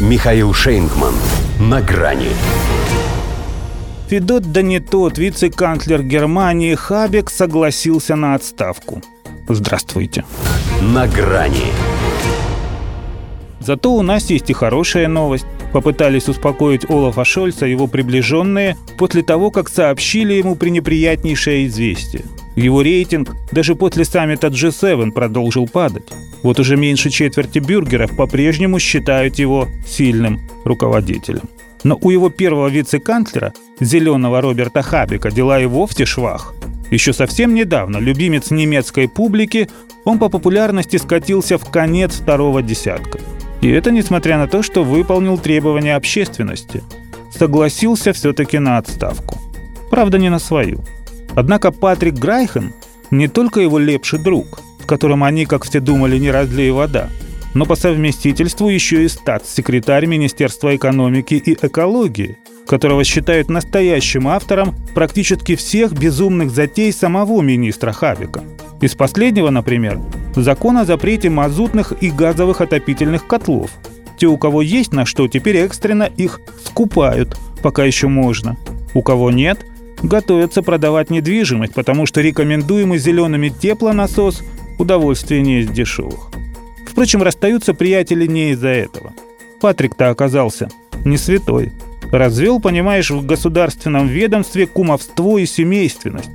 Михаил Шейнгман. На грани. Федот да не тот, вице-канцлер Германии Хабек согласился на отставку. Здравствуйте. На грани. Зато у нас есть и хорошая новость. Попытались успокоить Олафа Шольца его приближенные после того, как сообщили ему пренеприятнейшее известие. Его рейтинг даже после саммита G7 продолжил падать. Вот уже меньше четверти бюргеров по-прежнему считают его сильным руководителем. Но у его первого вице-канцлера, зеленого Роберта Хабика, дела и вовсе швах. Еще совсем недавно любимец немецкой публики, он по популярности скатился в конец второго десятка. И это несмотря на то, что выполнил требования общественности. Согласился все-таки на отставку. Правда, не на свою. Однако Патрик Грайхен не только его лепший друг, с которым они, как все думали, не разлей вода, но по совместительству еще и статс-секретарь Министерства экономики и экологии, которого считают настоящим автором практически всех безумных затей самого министра Хавика. Из последнего, например, закон о запрете мазутных и газовых отопительных котлов. Те, у кого есть на что, теперь экстренно их скупают, пока еще можно. У кого нет, готовятся продавать недвижимость, потому что рекомендуемый зелеными теплонасос удовольствие не из дешевых. Впрочем, расстаются приятели не из-за этого. Патрик-то оказался не святой. Развел, понимаешь, в государственном ведомстве кумовство и семейственность.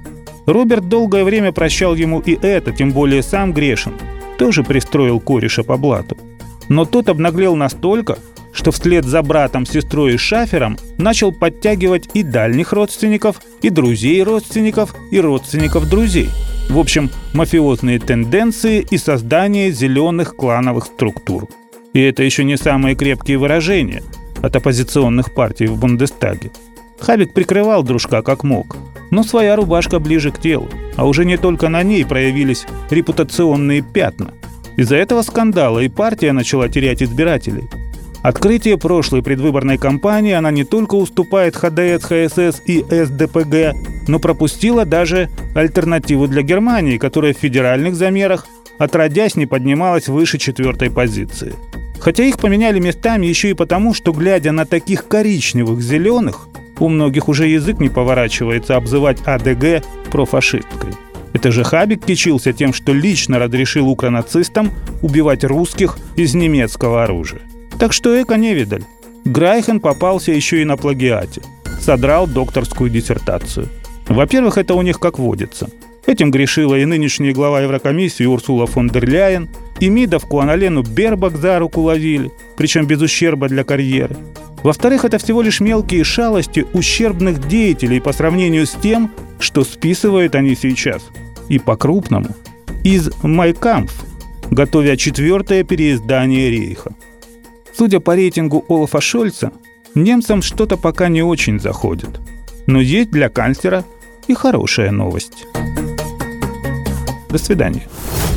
Роберт долгое время прощал ему и это, тем более сам грешен. Тоже пристроил кореша по блату. Но тот обнаглел настолько, что вслед за братом, сестрой и шафером начал подтягивать и дальних родственников, и друзей родственников, и родственников друзей. В общем, мафиозные тенденции и создание зеленых клановых структур. И это еще не самые крепкие выражения от оппозиционных партий в Бундестаге. Хабик прикрывал дружка как мог, но своя рубашка ближе к телу, а уже не только на ней проявились репутационные пятна. Из-за этого скандала и партия начала терять избирателей. Открытие прошлой предвыборной кампании она не только уступает ХДС, ХСС и СДПГ, но пропустила даже альтернативу для Германии, которая в федеральных замерах отродясь не поднималась выше четвертой позиции. Хотя их поменяли местами еще и потому, что, глядя на таких коричневых зеленых, у многих уже язык не поворачивается обзывать АДГ профашисткой. Это же Хабик кичился тем, что лично разрешил укронацистам убивать русских из немецкого оружия. Так что эко невидаль. Грайхен попался еще и на плагиате. Содрал докторскую диссертацию. Во-первых, это у них как водится. Этим грешила и нынешняя глава Еврокомиссии Урсула фон дер Ляйен, и МИДовку Аналену Бербак за руку ловили, причем без ущерба для карьеры. Во-вторых, это всего лишь мелкие шалости ущербных деятелей по сравнению с тем, что списывают они сейчас. И по-крупному. Из «Майкамф», готовя четвертое переиздание Рейха. Судя по рейтингу Олафа Шольца, немцам что-то пока не очень заходит. Но есть для канцлера и хорошая новость. До свидания.